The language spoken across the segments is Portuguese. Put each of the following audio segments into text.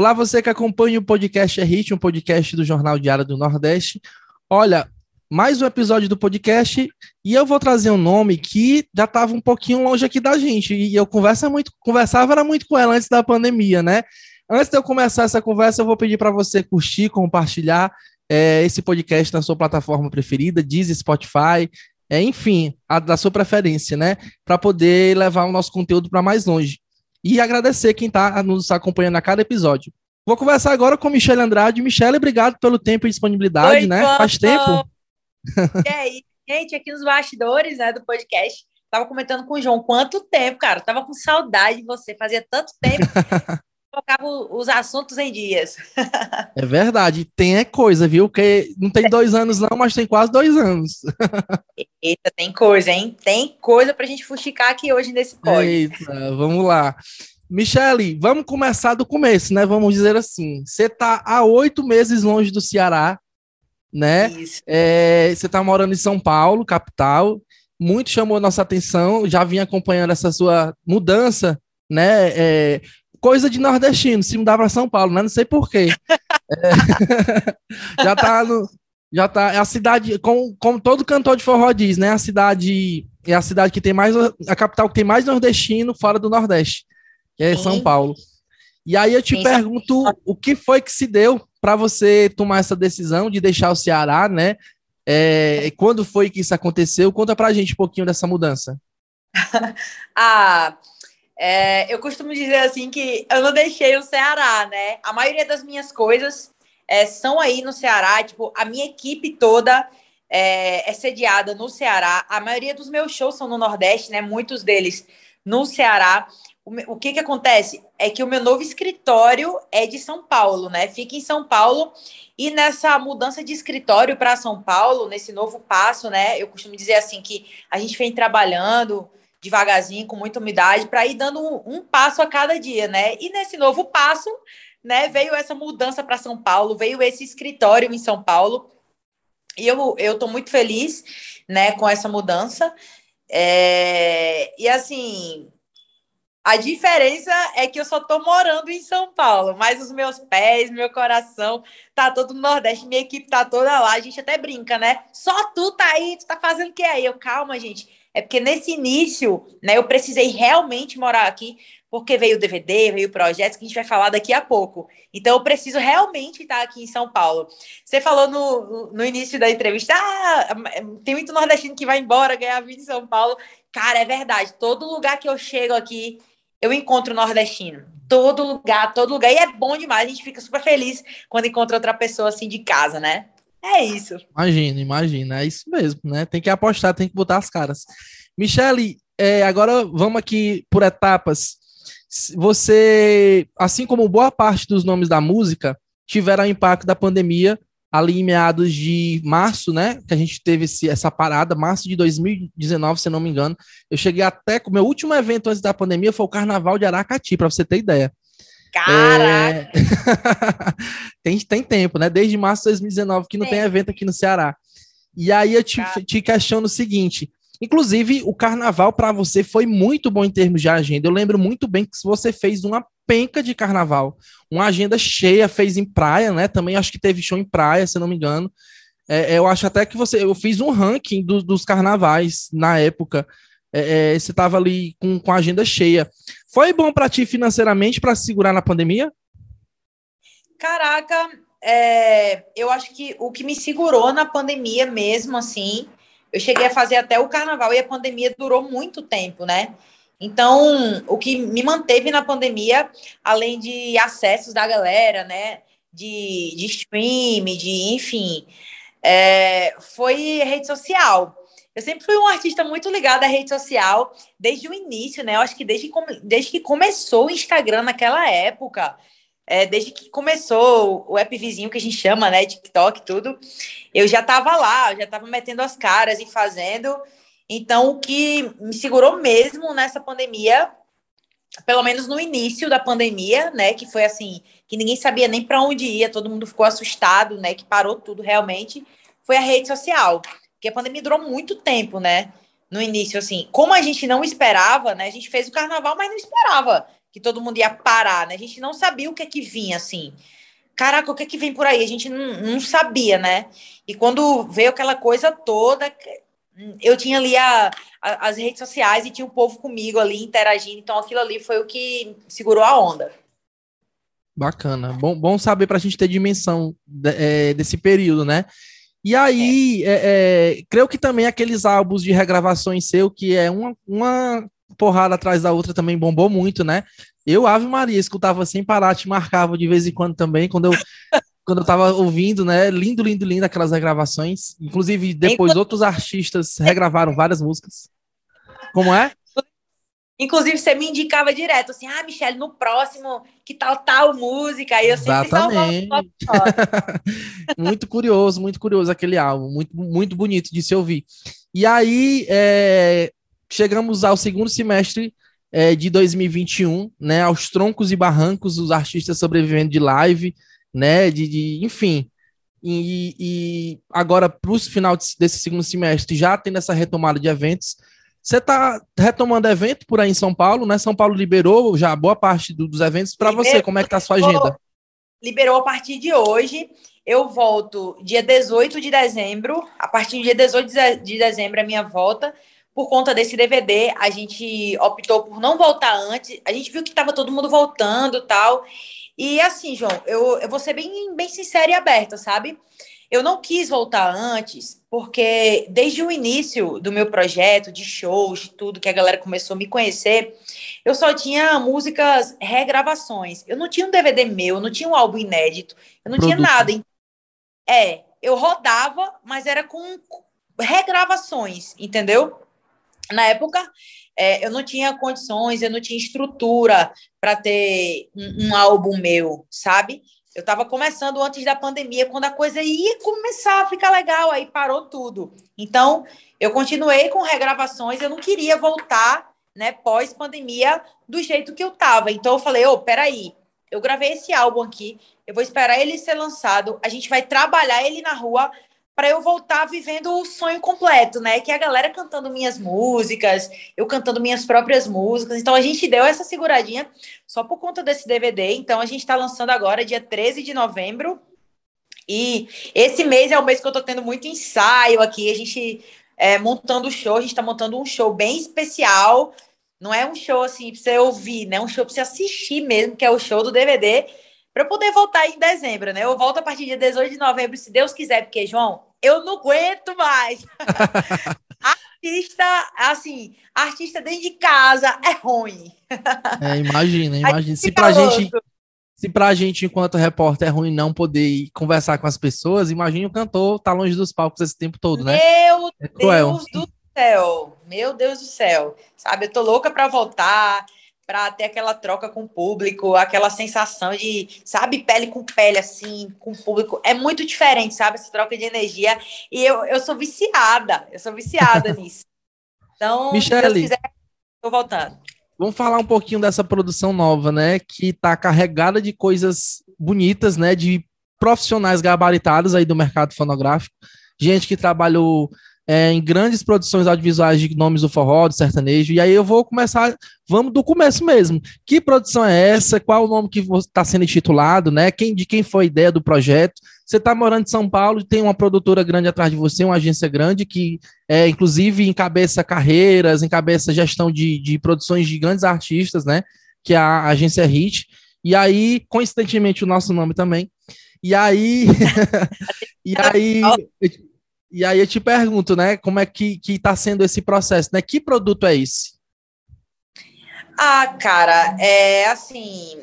Olá, você que acompanha o podcast É Hit, um podcast do Jornal Diário do Nordeste. Olha, mais um episódio do podcast e eu vou trazer um nome que já estava um pouquinho longe aqui da gente e eu conversa muito, conversava era muito com ela antes da pandemia, né? Antes de eu começar essa conversa, eu vou pedir para você curtir, compartilhar é, esse podcast na sua plataforma preferida, Deezer, Spotify, é, enfim, a da sua preferência, né? Para poder levar o nosso conteúdo para mais longe e agradecer quem está nos acompanhando a cada episódio. Vou conversar agora com Michelle Andrade. Michelle, obrigado pelo tempo e disponibilidade, Oi, né? Faz tempo. E aí, gente, aqui nos bastidores né, do podcast, tava comentando com o João quanto tempo, cara. Tava com saudade de você, fazia tanto tempo que colocava os assuntos em dias. É verdade, tem é coisa, viu? Porque não tem dois anos, não, mas tem quase dois anos. Eita, tem coisa, hein? Tem coisa pra gente fuxicar aqui hoje nesse código. Eita, vamos lá. Michele, vamos começar do começo, né? Vamos dizer assim. Você tá há oito meses longe do Ceará, né? É, você está morando em São Paulo, capital. Muito chamou a nossa atenção. Já vim acompanhando essa sua mudança, né? É, coisa de nordestino, se mudar para São Paulo, né? Não sei porquê. É, já tá no, já tá. É a cidade, como, como todo cantor de forró diz, né? A cidade é a cidade que tem mais, a capital que tem mais nordestino fora do Nordeste, que é. São Paulo. E aí eu te Sim, pergunto o que foi que se deu para você tomar essa decisão de deixar o Ceará, né? É, quando foi que isso aconteceu? Conta pra gente um pouquinho dessa mudança. Ah, é, eu costumo dizer assim que eu não deixei o Ceará, né? A maioria das minhas coisas é, são aí no Ceará, tipo, a minha equipe toda é, é sediada no Ceará. A maioria dos meus shows são no Nordeste, né? Muitos deles no Ceará. O, que que acontece? É que o meu novo escritório é de São Paulo, né? Fica em São Paulo. E nessa mudança de escritório para São Paulo, nesse novo passo, né? Eu costumo dizer assim que a gente vem trabalhando devagarzinho, com muita umidade, para ir dando um, um passo a cada dia, né? E nesse novo passo, né, veio essa mudança para São Paulo, veio esse escritório em São Paulo. E eu, tô muito feliz, né, com essa mudança. É, e assim, a diferença é que eu só tô morando em São Paulo, mas os meus pés, meu coração, tá todo no Nordeste, minha equipe tá toda lá, a gente até brinca, né? Só tu tá aí, tu tá fazendo o que aí? Eu, calma, gente. É porque nesse início, né, eu precisei realmente morar aqui, porque veio o DVD, veio projetos que a gente vai falar daqui a pouco. Então eu preciso realmente estar aqui em São Paulo. Você falou no, no início da entrevista, ah, tem muito nordestino que vai embora ganhar vida em São Paulo. Cara, é verdade. Todo lugar que eu chego aqui, eu encontro nordestino. Todo lugar, todo lugar. E é bom demais. A gente fica super feliz quando encontra outra pessoa assim de casa, né? É isso. Imagina, imagina, é isso mesmo, né? Tem que apostar, tem que botar as caras. Michele, é, agora vamos aqui por etapas. Você, assim como boa parte dos nomes da música, tiveram impacto da pandemia ali em meados de março, né? Que a gente teve esse- essa parada, março de 2019, se eu não me engano. Eu cheguei até. O meu último evento antes da pandemia foi o Carnaval de Aracati, para você ter ideia. Caraca! É, tem, tem tempo, né? Desde março de 2019 que não tem Tem. evento aqui no Ceará. E aí eu te, Cara. te questiono o seguinte: inclusive, o carnaval para você foi muito bom em termos de agenda. Eu lembro muito bem que você fez uma penca de carnaval, uma agenda cheia, fez em praia, né? Também acho que teve show em praia, se não me engano. É, eu acho até que você. Eu fiz um ranking do- dos carnavais na época. É, é, você estava ali com, com a agenda cheia. Foi bom para ti financeiramente para se segurar na pandemia? Caraca, é, eu acho que o que me segurou na pandemia mesmo, assim, eu cheguei a fazer até o carnaval e a pandemia durou muito tempo, né? Então, o que me manteve na pandemia, além de acessos da galera, né? De, de stream, de enfim, é, foi rede social. Eu sempre fui um artista muito ligado à rede social, desde o início, né? Eu acho que desde, que desde que começou o Instagram naquela época, é, desde que começou o app vizinho que a gente chama, né? TikTok, tudo, eu já estava lá, eu já estava metendo as caras e fazendo. Então, o que me segurou mesmo nessa pandemia, pelo menos no início da pandemia, né? Que foi assim, que ninguém sabia nem para onde ia, todo mundo ficou assustado, né? Que parou tudo realmente, foi a rede social. Porque a pandemia durou muito tempo, né? No início, assim, como a gente não esperava, né? A gente fez o carnaval, mas não esperava que todo mundo ia parar, né? A gente não sabia o que é que vinha, assim. Caraca, o que é que vem por aí? A gente não, não sabia, né? E quando veio aquela coisa toda, eu tinha ali a, a, as redes sociais e tinha o povo comigo ali interagindo, então aquilo ali foi o que segurou a onda. Bacana, bom, bom saber para a gente ter dimensão de, é, desse período, né? E aí, é. É, creio que também aqueles álbuns de regravações seu, que é uma, uma porrada atrás da outra, também bombou muito, né? Eu, Ave Maria, escutava sem parar, te marcava de vez em quando também, quando eu, quando eu tava ouvindo, né? Lindo, lindo, lindo aquelas regravações. Inclusive, depois outros artistas regravaram várias músicas. Como é? Inclusive, você me indicava direto, assim, ah, Michelle, no próximo, que tal tal música? Aí eu sempre Exatamente. muito curioso, muito curioso aquele álbum, muito, muito bonito de se ouvir. E aí, é, chegamos ao segundo semestre é, de 2021, né, aos troncos e barrancos, os artistas sobrevivendo de live, né, de, de enfim. E, e agora, para o final desse segundo semestre, já tendo essa retomada de eventos, você está retomando evento por aí em São Paulo, né? São Paulo liberou já boa parte do, dos eventos. Para você, como é que está a sua agenda? Liberou a partir de hoje. Eu volto dia 18 de dezembro. A partir do dia 18 de dezembro é minha volta. Por conta desse DVD, a gente optou por não voltar antes. A gente viu que estava todo mundo voltando tal. E assim, João, eu, eu vou ser bem, bem sincera e aberta, sabe? Eu não quis voltar antes, porque desde o início do meu projeto, de shows, de tudo que a galera começou a me conhecer, eu só tinha músicas regravações. Eu não tinha um DVD meu, eu não tinha um álbum inédito, eu não Produto. tinha nada. É, eu rodava, mas era com regravações, entendeu? Na época, é, eu não tinha condições, eu não tinha estrutura para ter um, um álbum meu, sabe? Eu estava começando antes da pandemia, quando a coisa ia começar a ficar legal, aí parou tudo. Então, eu continuei com regravações, eu não queria voltar, né, pós-pandemia, do jeito que eu estava. Então, eu falei, ô, oh, peraí, eu gravei esse álbum aqui, eu vou esperar ele ser lançado, a gente vai trabalhar ele na rua para eu voltar vivendo o sonho completo, né? Que é a galera cantando minhas músicas, eu cantando minhas próprias músicas. Então a gente deu essa seguradinha só por conta desse DVD. Então a gente está lançando agora, dia 13 de novembro. E esse mês é o mês que eu estou tendo muito ensaio aqui. A gente é, montando o show, a gente está montando um show bem especial. Não é um show assim para você ouvir, né? Um show para você assistir mesmo, que é o show do DVD para eu poder voltar em dezembro, né? Eu volto a partir de 18 de novembro, se Deus quiser, porque, João, eu não aguento mais. artista, assim, artista dentro de casa é ruim. É, imagina, imagina. Se pra gente, se pra gente, enquanto repórter, é ruim não poder conversar com as pessoas, imagine o cantor tá longe dos palcos esse tempo todo, né? Meu é Deus do céu, meu Deus do céu. Sabe, eu tô louca para voltar para ter aquela troca com o público, aquela sensação de, sabe, pele com pele, assim, com o público. É muito diferente, sabe, essa troca de energia. E eu, eu sou viciada, eu sou viciada nisso. Então, Michele, se Deus quiser, tô voltando. Vamos falar um pouquinho dessa produção nova, né, que está carregada de coisas bonitas, né, de profissionais gabaritados aí do mercado fonográfico, gente que trabalhou é, em grandes produções audiovisuais de nomes do forró, do sertanejo, e aí eu vou começar, vamos do começo mesmo. Que produção é essa? Qual o nome que está sendo intitulado, né? Quem, de quem foi a ideia do projeto? Você está morando em São Paulo, tem uma produtora grande atrás de você, uma agência grande que, é, inclusive, encabeça carreiras, encabeça gestão de, de produções de grandes artistas, né? Que é a agência HIT. E aí, coincidentemente, o nosso nome também. E aí, e aí, e aí eu te pergunto, né, como é que, que tá sendo esse processo, né? Que produto é esse? Ah, cara, é assim,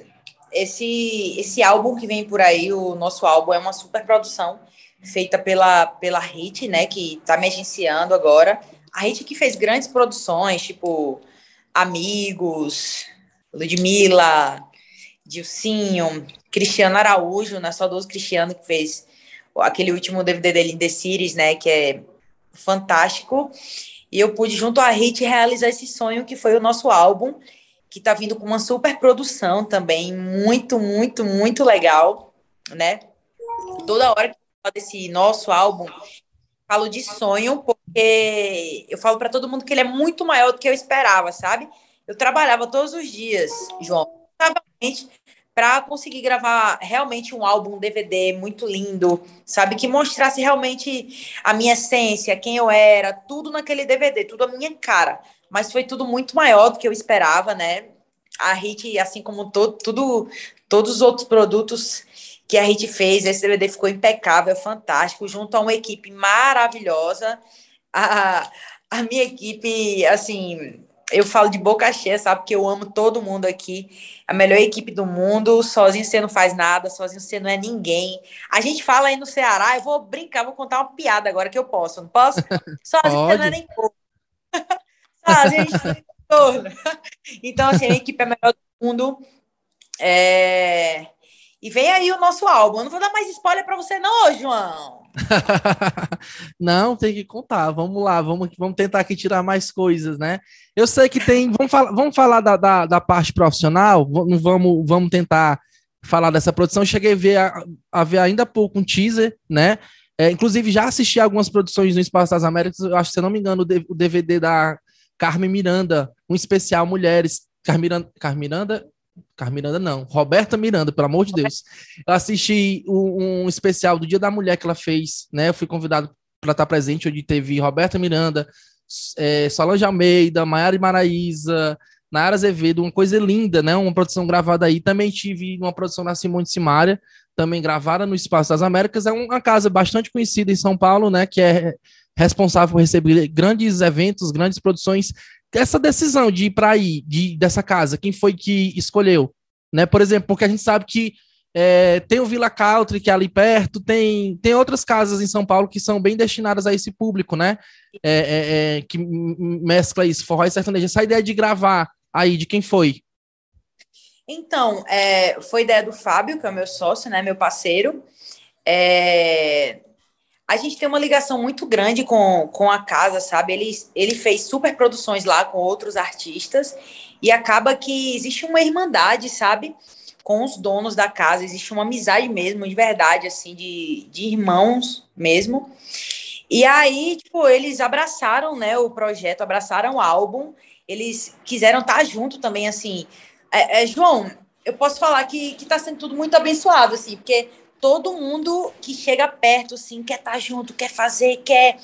esse esse álbum que vem por aí, o nosso álbum é uma super produção feita pela pela Hit, né, que tá me agenciando agora. A Hit que fez grandes produções, tipo Amigos, Ludmilla, Dilcinho, Cristiano Araújo, é só dos Cristiano que fez aquele último DVD dele, The Series, né, que é fantástico. E eu pude, junto à Hit, realizar esse sonho que foi o nosso álbum, que tá vindo com uma super produção também, muito, muito, muito legal, né? Toda hora que eu falo desse nosso álbum, falo de sonho, porque eu falo para todo mundo que ele é muito maior do que eu esperava, sabe? eu trabalhava todos os dias, João, para conseguir gravar realmente um álbum, um DVD muito lindo, sabe? Que mostrasse realmente a minha essência, quem eu era, tudo naquele DVD, tudo a minha cara. Mas foi tudo muito maior do que eu esperava, né? A Hit, assim como todo, tudo, todos os outros produtos que a Hit fez, esse DVD ficou impecável, fantástico, junto a uma equipe maravilhosa. A, a minha equipe, assim, eu falo de boca cheia, sabe? Porque eu amo todo mundo aqui. A melhor equipe do mundo. Sozinho você não faz nada, sozinho você não é ninguém. A gente fala aí no Ceará, eu vou brincar, vou contar uma piada agora que eu posso, não posso? Sozinho você não é nem pouco. sozinho a gente não é Então, assim, a equipe é a melhor do mundo. É... E vem aí o nosso álbum. Eu não vou dar mais spoiler para você, não, João. não, tem que contar. Vamos lá, vamos, vamos tentar aqui tirar mais coisas, né? Eu sei que tem. Vamos, falar, vamos falar da, da, da parte profissional. Vamos, vamos tentar falar dessa produção. Cheguei a ver, a, a ver ainda há pouco um teaser, né? É, inclusive, já assisti algumas produções no Espaço das Américas. Eu acho, se eu não me engano, o DVD da Carmen Miranda, um especial Mulheres. Carmen Miranda, Carmen Miranda não, Roberta Miranda, pelo amor de Deus. Eu assisti um, um, especial do Dia da Mulher que ela fez, né? Eu fui convidado para estar presente, onde teve Roberta Miranda, é, Solange Almeida, Maiara Maraísa, Nayara Azevedo, uma coisa linda, né? Uma produção gravada aí. Também tive uma produção na Simone Simaria, também gravada no Espaço das Américas. É uma casa bastante conhecida em São Paulo, né? Que é responsável por receber grandes eventos, grandes produções essa decisão de ir para aí, de, dessa casa, quem foi que escolheu? Né? Por exemplo, porque a gente sabe que é, tem o Vila Country, que é ali perto, tem, tem outras casas em São Paulo que são bem destinadas a esse público, né? É, é, é que mescla isso, forró e sertanejo. Essa ideia de gravar aí, de quem foi? Então, é, foi ideia do Fábio, que é o meu sócio, né? Meu parceiro. É, a gente tem uma ligação muito grande com, com a casa, sabe? Ele, ele fez super produções lá com outros artistas e acaba que existe uma irmandade, sabe? Com os donos da casa, existe uma amizade mesmo, de verdade, assim, de, de irmãos mesmo. E aí, tipo, eles abraçaram, né, o projeto, abraçaram o álbum, eles quiseram estar junto também, assim. É, é, João, eu posso falar que, que tá sendo tudo muito abençoado, assim, porque todo mundo que chega perto, assim, quer estar tá junto, quer fazer, quer.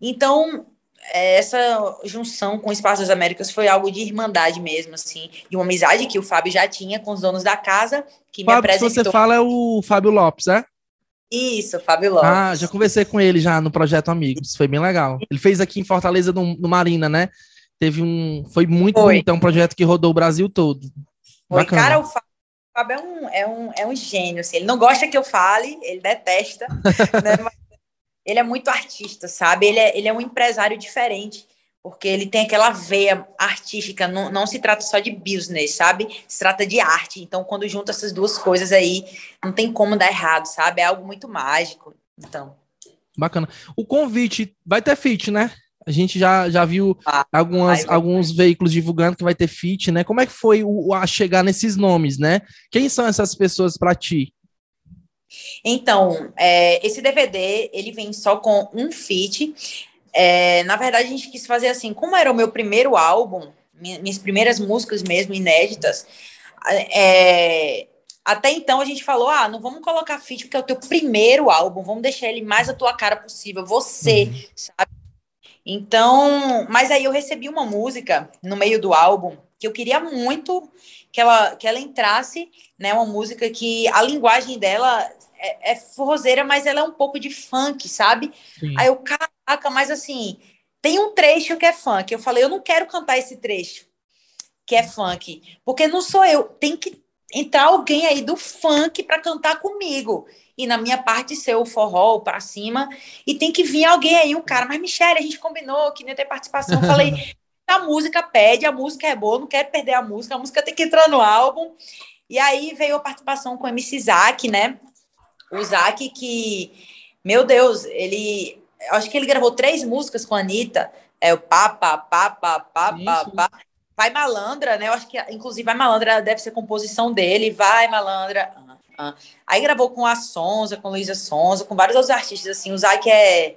Então, é, essa junção com o Espaço das Américas foi algo de irmandade mesmo, assim, de uma amizade que o Fábio já tinha com os donos da casa, que Fábio, me apresentou. que você fala é o Fábio Lopes, é? Isso, Fábio Lopes. Ah, já conversei com ele já no Projeto Amigos, foi bem legal. Ele fez aqui em Fortaleza, no, no Marina, né? Teve um... Foi muito foi. bonito, é um projeto que rodou o Brasil todo. Foi, Bacana. cara, o Fábio Fábio é um, é um, é um gênio, assim. Ele não gosta que eu fale, ele detesta, né? Mas ele é muito artista, sabe? Ele é, ele é um empresário diferente, porque ele tem aquela veia artística, não, não se trata só de business, sabe? Se trata de arte. Então, quando junta essas duas coisas aí, não tem como dar errado, sabe? É algo muito mágico. Então. Bacana. O convite vai ter fit, né? A gente já, já viu ah, algumas, alguns veículos divulgando que vai ter fit, né? Como é que foi o, a chegar nesses nomes, né? Quem são essas pessoas para ti? Então, é, esse DVD, ele vem só com um feat. É, na verdade, a gente quis fazer assim, como era o meu primeiro álbum, minhas primeiras músicas mesmo, inéditas, é, até então a gente falou, ah, não vamos colocar feat porque é o teu primeiro álbum, vamos deixar ele mais a tua cara possível, você, uhum. sabe? Então, mas aí eu recebi uma música no meio do álbum que eu queria muito que ela, que ela entrasse, né? Uma música que a linguagem dela é, é forrozeira, mas ela é um pouco de funk, sabe? Sim. Aí eu, caraca, mas assim, tem um trecho que é funk. Eu falei, eu não quero cantar esse trecho que é funk, porque não sou eu, tem que entrar alguém aí do funk para cantar comigo e na minha parte ser o forró para cima, e tem que vir alguém aí, um cara, mas Michelle, a gente combinou que nem ter participação, eu falei, a música pede, a música é boa, não quero perder a música, a música tem que entrar no álbum, e aí veio a participação com o MC Zack, né, o Zack que, meu Deus, ele, acho que ele gravou três músicas com a Anitta, é o pá, pá, pá, pá, Vai Malandra, né? Eu acho que, inclusive, Vai Malandra deve ser composição dele. Vai Malandra. Aí gravou com a Sonza, com Luísa Sonza, com vários outros artistas, assim. O Zac é,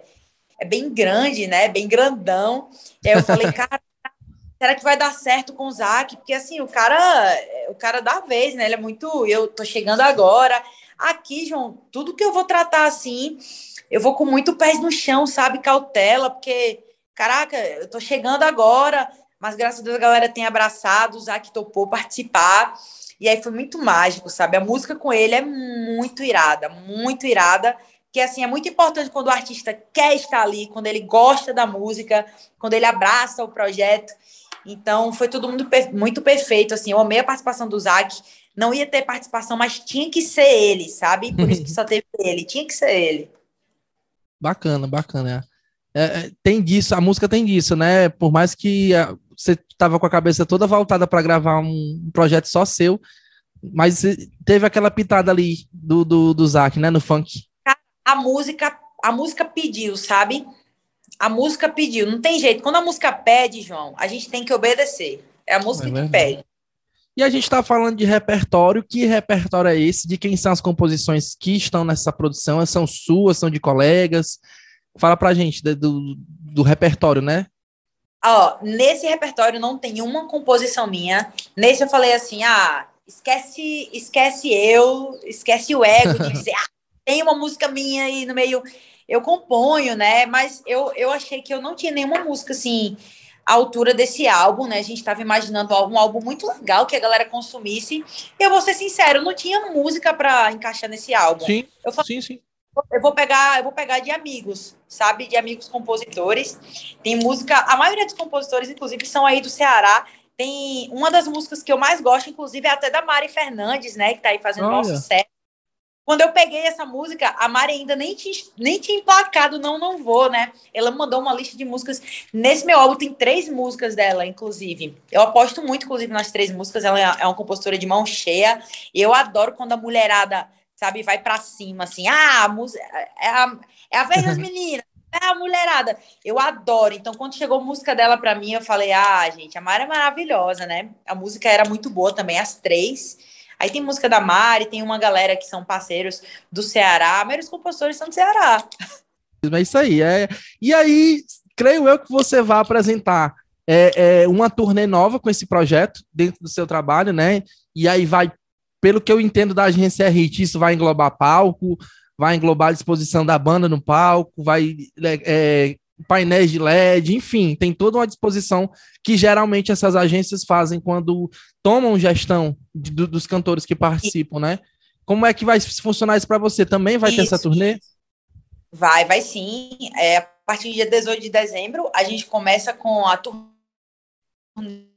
é bem grande, né? Bem grandão. E aí eu falei, cara, será que vai dar certo com o Zac? Porque assim, o cara, o cara dá vez, né? Ele é muito, eu tô chegando agora. Aqui, João, tudo que eu vou tratar assim, eu vou com muito pés no chão, sabe? Cautela, porque, caraca, eu tô chegando agora, mas graças a Deus a galera tem abraçado, o Zac topou participar. E aí foi muito mágico, sabe? A música com ele é muito irada, muito irada. Que assim é muito importante quando o artista quer estar ali, quando ele gosta da música, quando ele abraça o projeto. Então foi todo mundo muito perfeito. Assim, eu amei a participação do Zac. Não ia ter participação, mas tinha que ser ele, sabe? Por isso que só teve ele, tinha que ser ele. Bacana, bacana. É, é tem disso, a música tem disso, né? Por mais que é, você estava com a cabeça toda voltada para gravar um projeto só seu, mas teve aquela pitada ali do, do, do Zac, né, no funk. A música, a música pediu, sabe? A música pediu, não tem jeito. Quando a música pede, João, a gente tem que obedecer. É a música é que pede. E a gente está falando de repertório. Que repertório é esse? De quem são as composições que estão nessa produção? São suas, são de colegas? Fala pra gente do, do repertório, né? Ó, nesse repertório não tem uma composição minha. Nesse eu falei assim: ah, esquece, esquece eu, esquece o ego de dizer, ah, tem uma música minha aí no meio. Eu componho, né? Mas eu, eu achei que eu não tinha nenhuma música assim à altura desse álbum, né? A gente estava imaginando um álbum muito legal que a galera consumisse. E eu vou ser sincero, não tinha música para encaixar nesse álbum. Sim, eu falei, sim, sim eu vou pegar, eu vou pegar de amigos, sabe? De amigos compositores. Tem música, a maioria dos compositores, inclusive, são aí do Ceará. Tem uma das músicas que eu mais gosto, inclusive, é até da Mari Fernandes, né? Que tá aí fazendo Olha. nosso set. Quando eu peguei essa música, a Mari ainda nem tinha, nem tinha emplacado Não Não Vou, né? Ela mandou uma lista de músicas. Nesse meu álbum tem três músicas dela, inclusive. Eu aposto muito, inclusive, nas três músicas. Ela é uma compositora de mão cheia. E eu adoro quando a mulherada sabe? Vai para cima, assim. Ah, é a, é a vez das meninas, é a mulherada. Eu adoro. Então, quando chegou a música dela para mim, eu falei: ah, gente, a Mari é maravilhosa, né? A música era muito boa também, as três. Aí tem música da Mari, tem uma galera que são parceiros do Ceará, a maioria dos compositores são do Ceará. É isso aí. É... E aí, creio eu que você vai apresentar é, é, uma turnê nova com esse projeto dentro do seu trabalho, né? E aí vai pelo que eu entendo da agência RIT, isso vai englobar palco, vai englobar a disposição da banda no palco, vai é, é painéis de LED, enfim, tem toda uma disposição que geralmente essas agências fazem quando tomam gestão de, dos cantores que participam, né? Como é que vai funcionar isso para você? Também vai isso. ter essa turnê? Vai, vai sim. É, a partir do dia 18 de dezembro, a gente começa com a turnê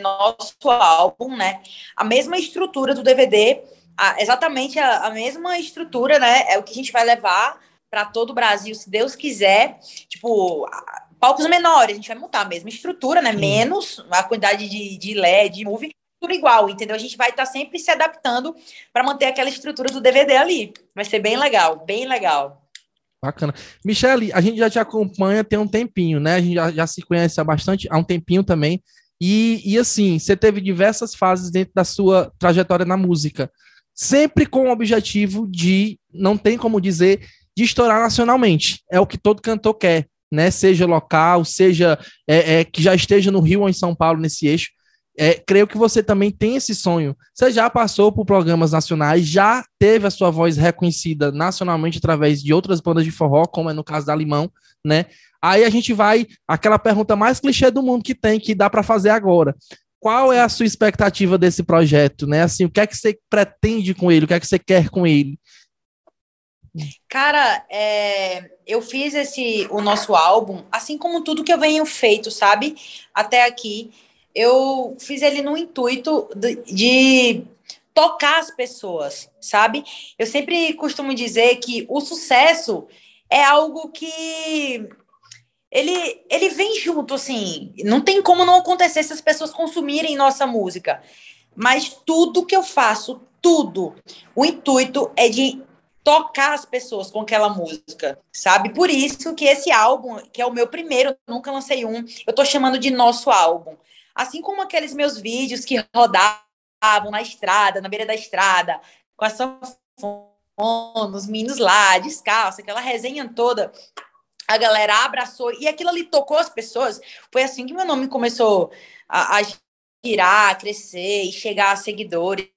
nosso álbum, né? A mesma estrutura do DVD, a, exatamente a, a, mesma estrutura, né? É o que a gente vai levar para todo o Brasil, se Deus quiser. Tipo, palcos menores, a gente vai montar a mesma estrutura, né? Menos a quantidade de, de LED, de movie, tudo igual, entendeu? A gente vai estar tá sempre se adaptando para manter aquela estrutura do DVD ali. Vai ser bem legal, bem legal. Bacana. Michele, a gente já te acompanha tem um tempinho, né? A gente já, já se conhece há bastante, há um tempinho também. E, e assim, você teve diversas fases dentro da sua trajetória na música, sempre com o objetivo de, não tem como dizer, de estourar nacionalmente. É o que todo cantor quer, né? Seja local, seja é, é, que já esteja no Rio ou em São Paulo nesse eixo. É, creio que você também tem esse sonho. Você já passou por programas nacionais, já teve a sua voz reconhecida nacionalmente através de outras bandas de forró, como é no caso da Limão, né? Aí a gente vai aquela pergunta mais clichê do mundo que tem, que dá para fazer agora. Qual é a sua expectativa desse projeto, né? Assim, o que é que você pretende com ele? O que é que você quer com ele? Cara, é, eu fiz esse o nosso álbum, assim como tudo que eu venho feito, sabe? Até aqui, eu fiz ele no intuito de, de tocar as pessoas, sabe? Eu sempre costumo dizer que o sucesso é algo que ele, ele vem junto, assim. Não tem como não acontecer se as pessoas consumirem nossa música. Mas tudo que eu faço, tudo, o intuito é de tocar as pessoas com aquela música, sabe? Por isso que esse álbum, que é o meu primeiro, nunca lancei um, eu tô chamando de nosso álbum. Assim como aqueles meus vídeos que rodavam na estrada, na beira da estrada, com a sanfona, os meninos lá, descalço, aquela resenha toda a galera abraçou e aquilo ali tocou as pessoas. Foi assim que meu nome começou a, a girar, a crescer e chegar a seguidores.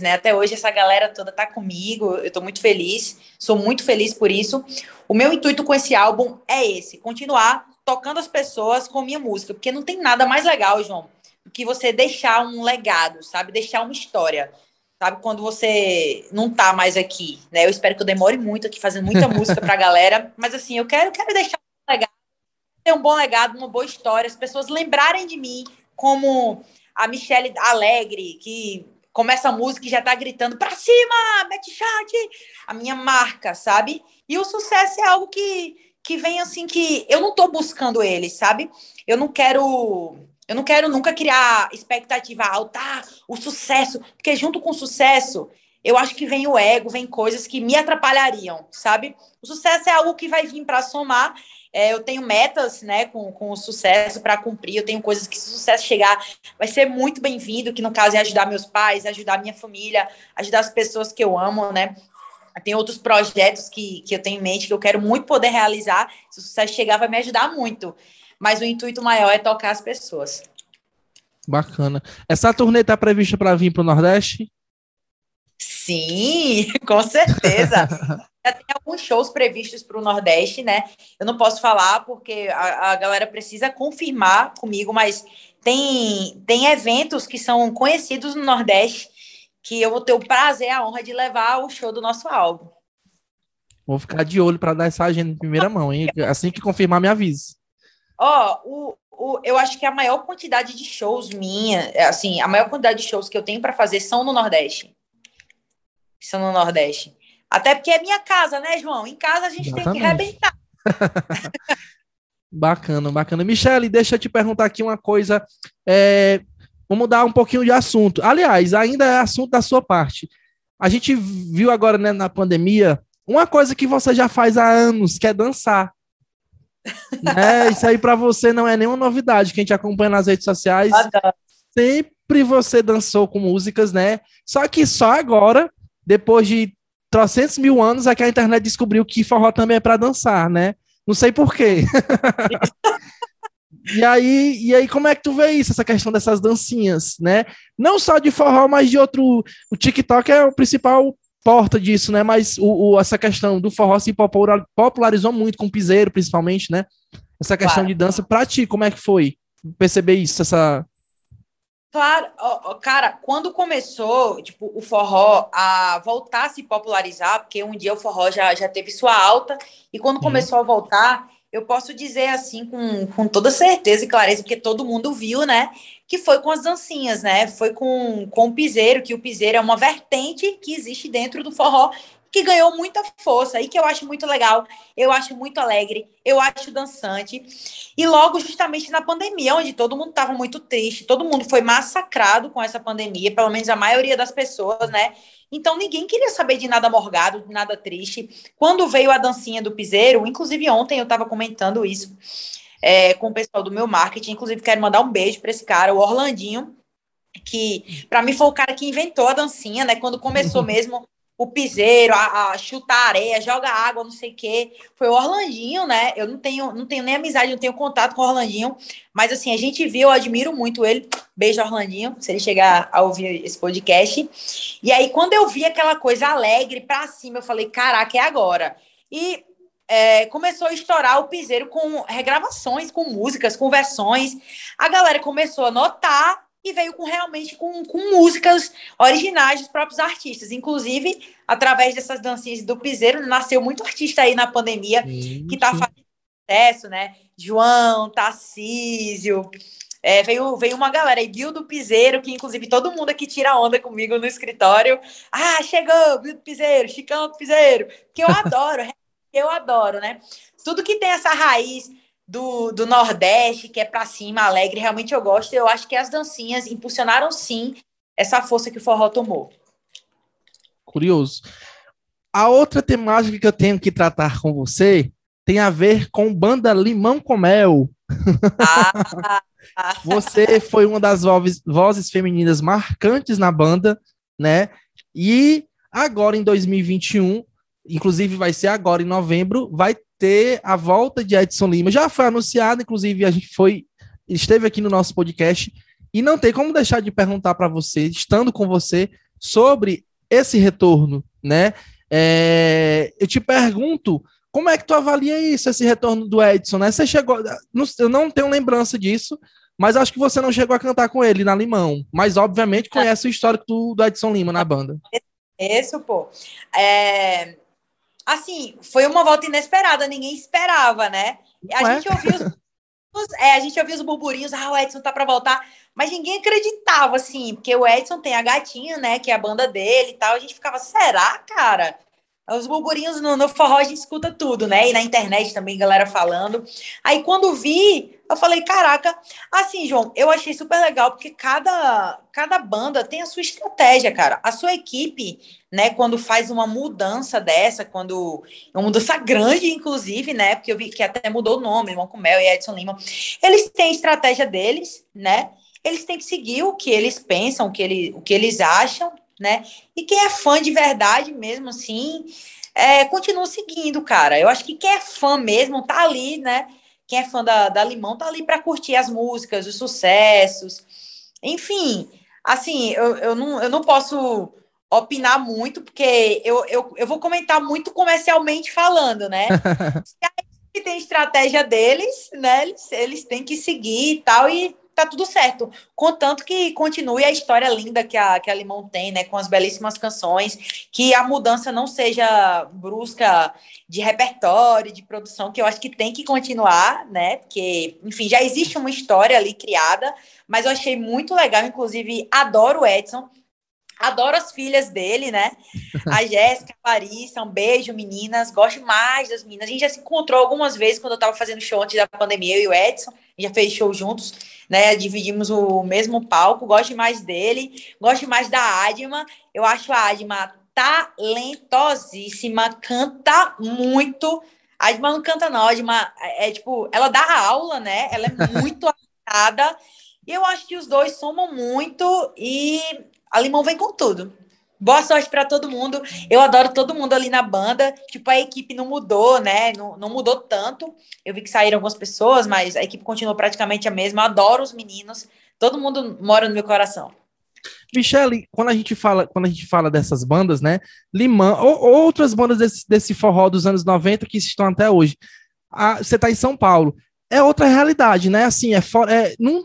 Né? Até hoje essa galera toda tá comigo, eu tô muito feliz, sou muito feliz por isso. O meu intuito com esse álbum é esse, continuar tocando as pessoas com minha música, porque não tem nada mais legal, João, do que você deixar um legado, sabe? Deixar uma história. Sabe, quando você não tá mais aqui, né? Eu espero que eu demore muito aqui fazendo muita música pra galera, mas assim, eu quero, quero deixar um legado, ter um bom legado, uma boa história, as pessoas lembrarem de mim como a Michelle Alegre, que começa a música e já tá gritando pra cima, mete chat, a minha marca, sabe? E o sucesso é algo que, que vem assim que eu não tô buscando ele, sabe? Eu não quero eu não quero nunca criar expectativa alta, ah, o sucesso, porque junto com o sucesso, eu acho que vem o ego, vem coisas que me atrapalhariam, sabe? O sucesso é algo que vai vir para somar. É, eu tenho metas, né, com, com o sucesso para cumprir. Eu tenho coisas que, se o sucesso chegar, vai ser muito bem-vindo, que no caso é ajudar meus pais, ajudar minha família, ajudar as pessoas que eu amo, né? Tem outros projetos que, que eu tenho em mente que eu quero muito poder realizar. Se o sucesso chegar, vai me ajudar muito mas o intuito maior é tocar as pessoas. Bacana. Essa turnê está prevista para vir para o Nordeste? Sim, com certeza. Já tem alguns shows previstos para o Nordeste, né? Eu não posso falar porque a, a, galera precisa confirmar comigo, mas tem, tem eventos que são conhecidos no Nordeste que eu vou ter o prazer, a honra de levar o show do nosso álbum. Vou ficar de olho para dar essa agenda em primeira mão, hein? Assim que confirmar, me avise. Ó, o, o, eu acho que a maior quantidade de shows minha, é, assim, a maior quantidade de shows que eu tenho para fazer são no Nordeste. São no Nordeste. Até porque é minha casa, né, João? Em casa a gente Exatamente. tem que arrebentar. bacana, bacana. Michele, deixa eu te perguntar aqui uma coisa. É, vamos mudar um pouquinho de assunto. Aliás, ainda é assunto da sua parte. A gente viu agora né, na pandemia uma coisa que você já faz há anos, que é dançar. É, isso aí para você não é nenhuma novidade. Quem te acompanha nas redes sociais, sempre você dançou com músicas, né? Só que só agora, depois de trocentos mil anos, é que a internet descobriu que forró também é para dançar, né? Não sei porquê. e aí, e aí, como é que tu vê isso, essa questão dessas dancinhas, né? Não só de forró, mas de outro. O TikTok é o principal porta disso, né? Mas o, o, essa questão do forró se popularizou muito com o piseiro, principalmente, né? Essa questão claro. de dança. Pra ti, como é que foi perceber isso, essa... Claro, cara, quando começou, tipo, o forró a voltar a se popularizar, porque um dia o forró já, já teve sua alta, e quando uhum. começou a voltar, eu posso dizer assim com, com toda certeza e clareza, porque todo mundo viu, né? Que foi com as dancinhas, né? Foi com, com o piseiro, que o piseiro é uma vertente que existe dentro do forró, que ganhou muita força e que eu acho muito legal, eu acho muito alegre, eu acho dançante. E logo, justamente na pandemia, onde todo mundo estava muito triste, todo mundo foi massacrado com essa pandemia, pelo menos a maioria das pessoas, né? Então ninguém queria saber de nada morgado, de nada triste. Quando veio a dancinha do piseiro, inclusive ontem eu estava comentando isso é, com o pessoal do meu marketing, inclusive quero mandar um beijo para esse cara, o Orlandinho, que para mim foi o cara que inventou a dancinha, né? Quando começou mesmo o piseiro, a, a chutar areia, joga água, não sei o quê. Foi o Orlandinho, né? Eu não tenho, não tenho nem amizade, não tenho contato com o Orlandinho, mas assim, a gente viu, eu admiro muito ele. Beijo, Orlandinho, se ele chegar a ouvir esse podcast. E aí, quando eu vi aquela coisa alegre pra cima, eu falei, caraca, é agora. E é, começou a estourar o piseiro com regravações, com músicas, com versões. A galera começou a notar e veio com realmente com, com músicas originais dos próprios artistas. Inclusive, através dessas dancinhas do piseiro, nasceu muito artista aí na pandemia sim, que está fazendo sucesso, né? João, Tarcísio. É, veio, veio uma galera aí, Bill do Piseiro, que inclusive todo mundo aqui tira onda comigo no escritório. Ah, chegou, Bill do Piseiro, Chicão do Piseiro, que eu adoro, eu adoro, né? Tudo que tem essa raiz do, do Nordeste, que é para cima, alegre, realmente eu gosto. Eu acho que as dancinhas impulsionaram sim essa força que o forró tomou. Curioso. A outra temática que eu tenho que tratar com você tem a ver com banda Limão com Mel. Ah. você foi uma das vozes, vozes femininas marcantes na banda, né? E agora em 2021 inclusive vai ser agora em novembro, vai ter a volta de Edson Lima. Já foi anunciado, inclusive a gente foi esteve aqui no nosso podcast e não tem como deixar de perguntar para você, estando com você, sobre esse retorno, né? É, eu te pergunto, como é que tu avalia isso, esse retorno do Edson, né? Você chegou, eu não tenho lembrança disso, mas acho que você não chegou a cantar com ele na Limão, mas obviamente conhece o histórico do, do Edson Lima na banda. Isso, pô. É... Assim, foi uma volta inesperada, ninguém esperava, né? A Ué? gente ouviu os, é, a gente ouvia os burburinhos, ah, o Edson tá para voltar, mas ninguém acreditava, assim, porque o Edson tem a gatinha, né, que é a banda dele e tal, a gente ficava, será, cara? Os burburinhos no, no forró a gente escuta tudo, né? E na internet também, galera falando. Aí quando vi, eu falei, caraca, assim, João, eu achei super legal, porque cada, cada banda tem a sua estratégia, cara. A sua equipe, né, quando faz uma mudança dessa, quando. Uma mudança grande, inclusive, né? Porque eu vi que até mudou o nome, Irmão com Mel e Edson Lima. Eles têm a estratégia deles, né? Eles têm que seguir o que eles pensam, o que, ele, o que eles acham, né? E quem é fã de verdade mesmo, assim, é, continua seguindo, cara. Eu acho que quem é fã mesmo tá ali, né? Quem é fã da, da Limão tá ali para curtir as músicas, os sucessos. Enfim, assim, eu, eu, não, eu não posso opinar muito, porque eu, eu, eu vou comentar muito comercialmente falando, né? Se a gente tem estratégia deles, né? Eles, eles têm que seguir e tal, e tá tudo certo. Contanto que continue a história linda que a, que a Limão tem, né? Com as belíssimas canções, que a mudança não seja brusca de repertório, de produção, que eu acho que tem que continuar, né? Porque, enfim, já existe uma história ali criada, mas eu achei muito legal, inclusive, adoro o Edson. Adoro as filhas dele, né? A Jéssica, a Larissa, um beijo, meninas. Gosto mais das meninas. A gente já se encontrou algumas vezes quando eu tava fazendo show antes da pandemia, eu e o Edson. Já fez show juntos, né? Dividimos o mesmo palco. Gosto mais dele. Gosto mais da Adma. Eu acho a Adma talentosíssima, canta muito. A Adma não canta, não. A Adma é, é tipo, ela dá aula, né? Ela é muito afiada. E eu acho que os dois somam muito e a Limão vem com tudo. Boa sorte para todo mundo. Eu adoro todo mundo ali na banda. Tipo, a equipe não mudou, né? Não, não mudou tanto. Eu vi que saíram algumas pessoas, mas a equipe continuou praticamente a mesma. Eu adoro os meninos. Todo mundo mora no meu coração. Michele, quando a gente fala, quando a gente fala dessas bandas, né? Limão, ou, outras bandas desse, desse forró dos anos 90 que estão até hoje. Ah, você está em São Paulo. É outra realidade, né? Assim, é fora. É, não,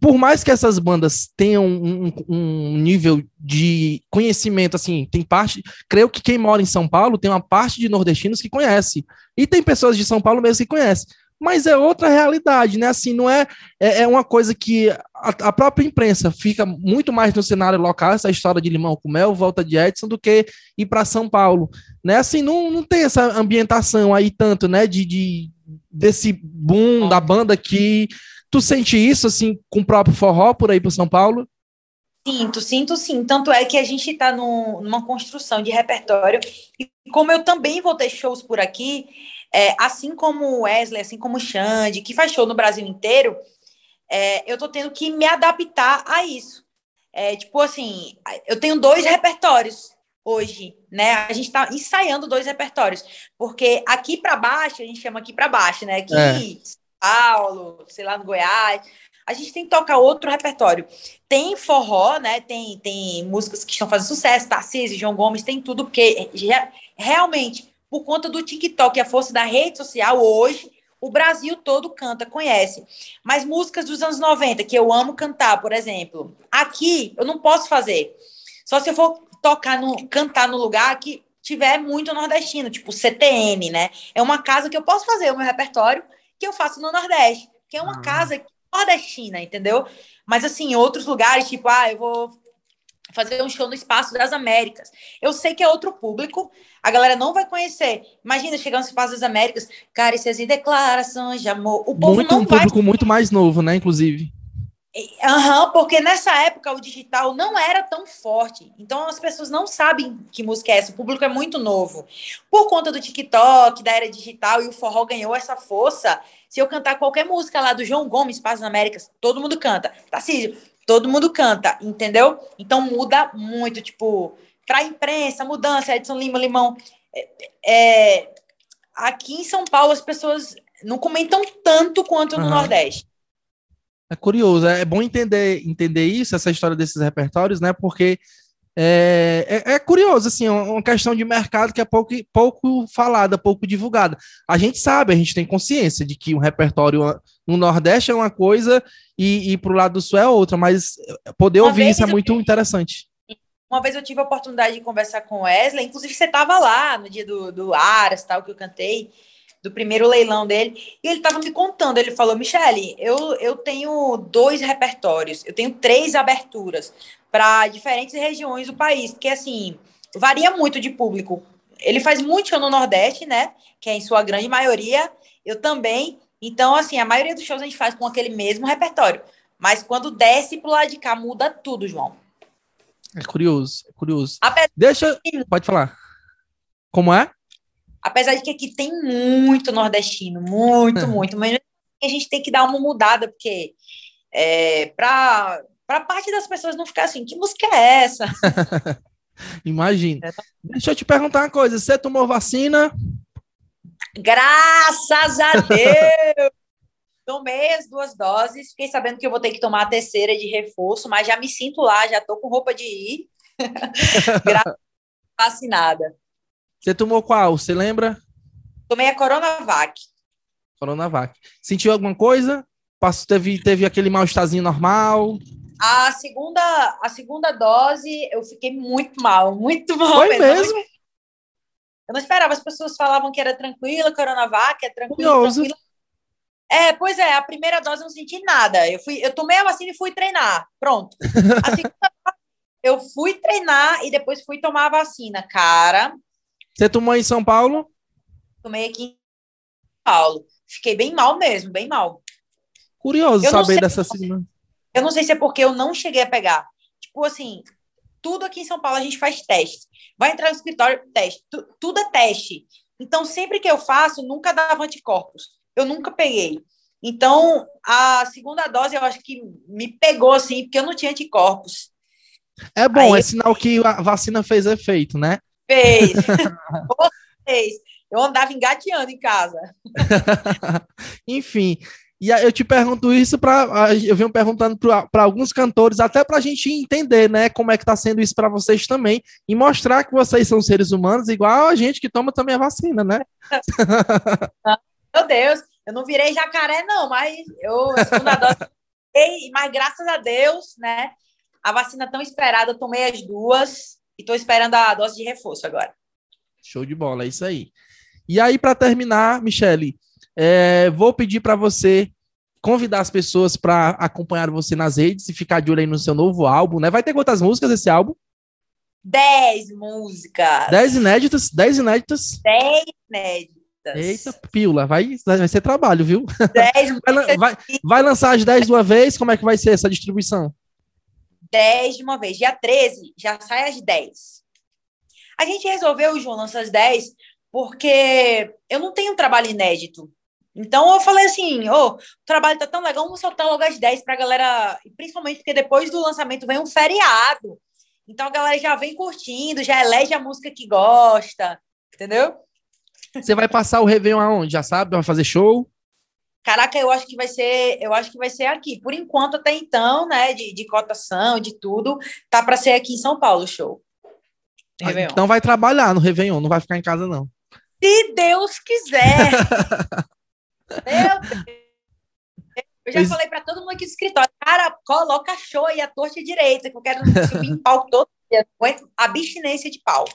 por mais que essas bandas tenham um, um, nível de conhecimento, assim, tem parte, creio que quem mora em São Paulo tem uma parte de nordestinos que conhece, e tem pessoas de São Paulo mesmo que conhecem, mas é outra realidade, né, assim, não é, é, é uma coisa que a, a, própria imprensa fica muito mais no cenário local, essa história de Limão com Mel, volta de Edson, do que ir para São Paulo, né, assim, não, não tem essa ambientação aí tanto, né, de, de desse boom da banda que Tu sente isso, assim, com o próprio forró por aí para São Paulo? Sinto, sinto sim. Tanto é que a gente está numa construção de repertório. E como eu também vou ter shows por aqui, é, assim como o Wesley, assim como o Xande, que faz show no Brasil inteiro, é, eu estou tendo que me adaptar a isso. É, tipo assim, eu tenho dois repertórios hoje, né? A gente está ensaiando dois repertórios, porque aqui para baixo, a gente chama aqui para baixo, né? Aqui é. Paulo, sei lá, no Goiás. A gente tem que tocar outro repertório. Tem forró, né? Tem, tem músicas que estão fazendo sucesso, Tarcísio, João Gomes, tem tudo, porque realmente, por conta do TikTok e a força da rede social, hoje, o Brasil todo canta, conhece. Mas músicas dos anos 90, que eu amo cantar, por exemplo, aqui eu não posso fazer. Só se eu for tocar no, cantar no lugar que tiver muito nordestino, tipo CTN, né? É uma casa que eu posso fazer o meu repertório, que eu faço no Nordeste, que é uma ah. casa nordestina, entendeu? Mas assim, outros lugares, tipo, ah, eu vou fazer um show no Espaço das Américas. Eu sei que é outro público, a galera não vai conhecer. Imagina chegar no Espaço das Américas, carícias e declarações de amor. O povo muito, não um vai... público muito mais novo, né, inclusive. Uhum, porque nessa época o digital não era tão forte. Então as pessoas não sabem que música é essa. O público é muito novo. Por conta do TikTok, da era digital, e o forró ganhou essa força. Se eu cantar qualquer música lá do João Gomes, Paz nas Américas, todo mundo canta. Tarcísio, todo mundo canta, entendeu? Então muda muito, tipo, pra imprensa, mudança, Edson Lima, Limão. É, é, aqui em São Paulo as pessoas não comentam tanto quanto no uhum. Nordeste. É curioso, é bom entender, entender isso, essa história desses repertórios, né? Porque é, é, é, curioso, assim, é uma questão de mercado que é pouco, pouco falada, pouco divulgada. A gente sabe, a gente tem consciência de que o repertório no Nordeste é uma coisa e, e para o lado do Sul é outra, mas poder uma ouvir isso é muito interessante. Uma vez eu tive a oportunidade de conversar com o Wesley, inclusive você estava lá no dia do, do Aras, tal, que eu cantei, do primeiro leilão dele, e ele estava me contando, ele falou, Michele, eu, eu tenho dois repertórios, eu tenho três aberturas, para diferentes regiões do país, porque assim, varia muito de público. Ele faz muito show no Nordeste, né? Que é em sua grande maioria, eu também. Então, assim, a maioria dos shows a gente faz com aquele mesmo repertório. Mas quando desce pro lado de cá, muda tudo, João. É curioso, é curioso. Apesar Deixa. De... Pode falar. Como é? Apesar de que aqui tem muito nordestino, muito, muito. Mas a gente tem que dar uma mudada, porque é, para parte das pessoas não ficar assim, que música é essa? Imagina. É. Deixa eu te perguntar uma coisa, você tomou vacina? Graças a Deus! Tomei as duas doses, fiquei sabendo que eu vou ter que tomar a terceira de reforço, mas já me sinto lá, já tô com roupa de ir. vacinada. Você tomou qual? Você lembra? Tomei a Coronavac. Coronavac. Sentiu alguma coisa? Passou, teve, teve aquele mal-estarzinho normal? A segunda, a segunda dose, eu fiquei muito mal, muito mal. Foi mesmo? mesmo? Eu não esperava, as pessoas falavam que era tranquila, Coronavac, é tranquila, tranquila. É, pois é, a primeira dose eu não senti nada. Eu fui, eu tomei a vacina e fui treinar. Pronto. A segunda eu fui treinar e depois fui tomar a vacina, cara. Você tomou em São Paulo? Tomei aqui em São Paulo. Fiquei bem mal mesmo, bem mal. Curioso eu saber dessa semana. Eu não sei se é porque eu não cheguei a pegar. Tipo assim, tudo aqui em São Paulo a gente faz teste. Vai entrar no escritório, teste. Tu, tudo é teste. Então, sempre que eu faço, nunca dava anticorpos. Eu nunca peguei. Então, a segunda dose eu acho que me pegou assim, porque eu não tinha anticorpos. É bom, Aí, é sinal que a vacina fez efeito, né? Fez. fez. Eu andava engateando em casa. Enfim, e eu te pergunto isso para eu venho perguntando para alguns cantores, até para a gente entender, né, como é que está sendo isso para vocês também e mostrar que vocês são seres humanos igual a gente que toma também a vacina, né? Meu Deus, eu não virei jacaré não, mas eu a segunda dose, mas graças a Deus, né, a vacina tão esperada, eu tomei as duas e estou esperando a dose de reforço agora. Show de bola, é isso aí. E aí para terminar, Michele, é, vou pedir para você convidar as pessoas para acompanhar você nas redes e ficar de olho aí no seu novo álbum, né? Vai ter quantas músicas esse álbum? Dez músicas. Dez inéditas? Dez inéditas? Dez inéditas. Eita, pila, vai, vai ser trabalho, viu? Dez vai, vai, vai lançar as dez de uma vez? Como é que vai ser essa distribuição? Dez de uma vez. Dia 13 já sai as dez. A gente resolveu, João, lançar as dez porque eu não tenho trabalho inédito. Então eu falei assim, ô, oh, o trabalho tá tão legal, vamos soltar logo as 10 pra galera, principalmente porque depois do lançamento vem um feriado. Então a galera já vem curtindo, já elege a música que gosta, entendeu? Você vai passar o Réveillon aonde? Já sabe? Vai fazer show? Caraca, eu acho que vai ser, eu acho que vai ser aqui. Por enquanto, até então, né, de, de cotação, de tudo, tá para ser aqui em São Paulo show. Então vai trabalhar no Réveillon, não vai ficar em casa, não. Se Deus quiser. Meu Deus. Eu já falei para todo mundo aqui do escritório, cara, coloca show aí a torta direita, que eu quero subir em palco todo dia. Aguento abstinência de pau.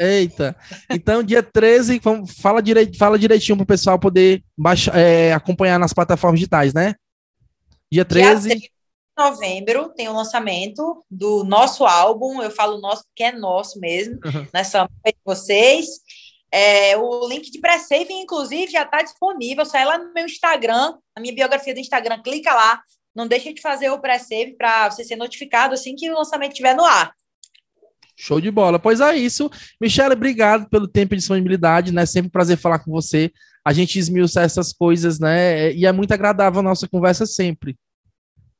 Eita. Então, dia 13, vamos, fala, direit, fala direitinho para o pessoal poder baixar, é, acompanhar nas plataformas digitais, né? Dia 13. Dia 13 de novembro tem o lançamento do nosso álbum. Eu falo nosso porque é nosso mesmo, uhum. nessa de vocês. É, o link de pré-save, inclusive, já está disponível. Sai lá no meu Instagram, na minha biografia do Instagram, clica lá. Não deixa de fazer o pré-save para você ser notificado assim que o lançamento estiver no ar. Show de bola. Pois é isso. Michelle, obrigado pelo tempo e disponibilidade, né? Sempre um prazer falar com você. A gente esmiuça essas coisas, né? E é muito agradável a nossa conversa sempre.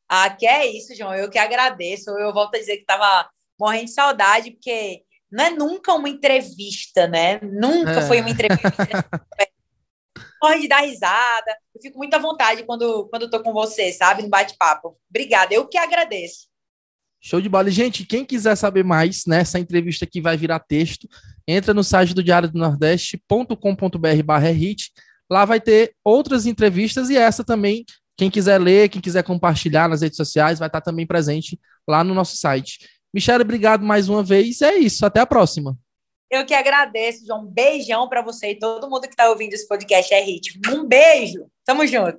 Ah, que é isso, João. Eu que agradeço. Eu volto a dizer que estava morrendo de saudade, porque não é nunca uma entrevista, né? Nunca é. foi uma entrevista. morre de dar risada. Eu fico muito à vontade quando, quando estou com você, sabe? No bate-papo. Obrigada, eu que agradeço. Show de bola. E, gente, quem quiser saber mais, nessa né, entrevista aqui vai virar texto, entra no site do Diário do Nordeste.com.br barra hit. Lá vai ter outras entrevistas e essa também. Quem quiser ler, quem quiser compartilhar nas redes sociais, vai estar também presente lá no nosso site. Michelle, obrigado mais uma vez. É isso. Até a próxima. Eu que agradeço, João. Um beijão para você e todo mundo que está ouvindo esse podcast é. Um beijo. Tamo junto.